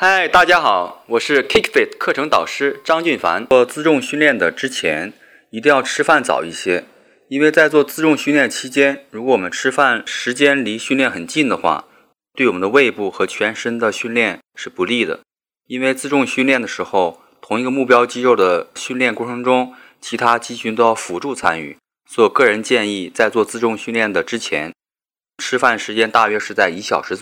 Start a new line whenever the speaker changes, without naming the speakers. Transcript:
嗨大家好我是 kickfit 课程导师张俊凡。做自重训练的之前一定要吃饭早一些因为在做自重训练期间如果我们吃饭时间离训练很近的话对我们的胃部和全身的训练是不利的。因为自重训练的时候同一个目标肌肉的训练过程中其他肌群都要辅助参与。所以个人建议在做自重训练的之前吃饭时间大约是在一小时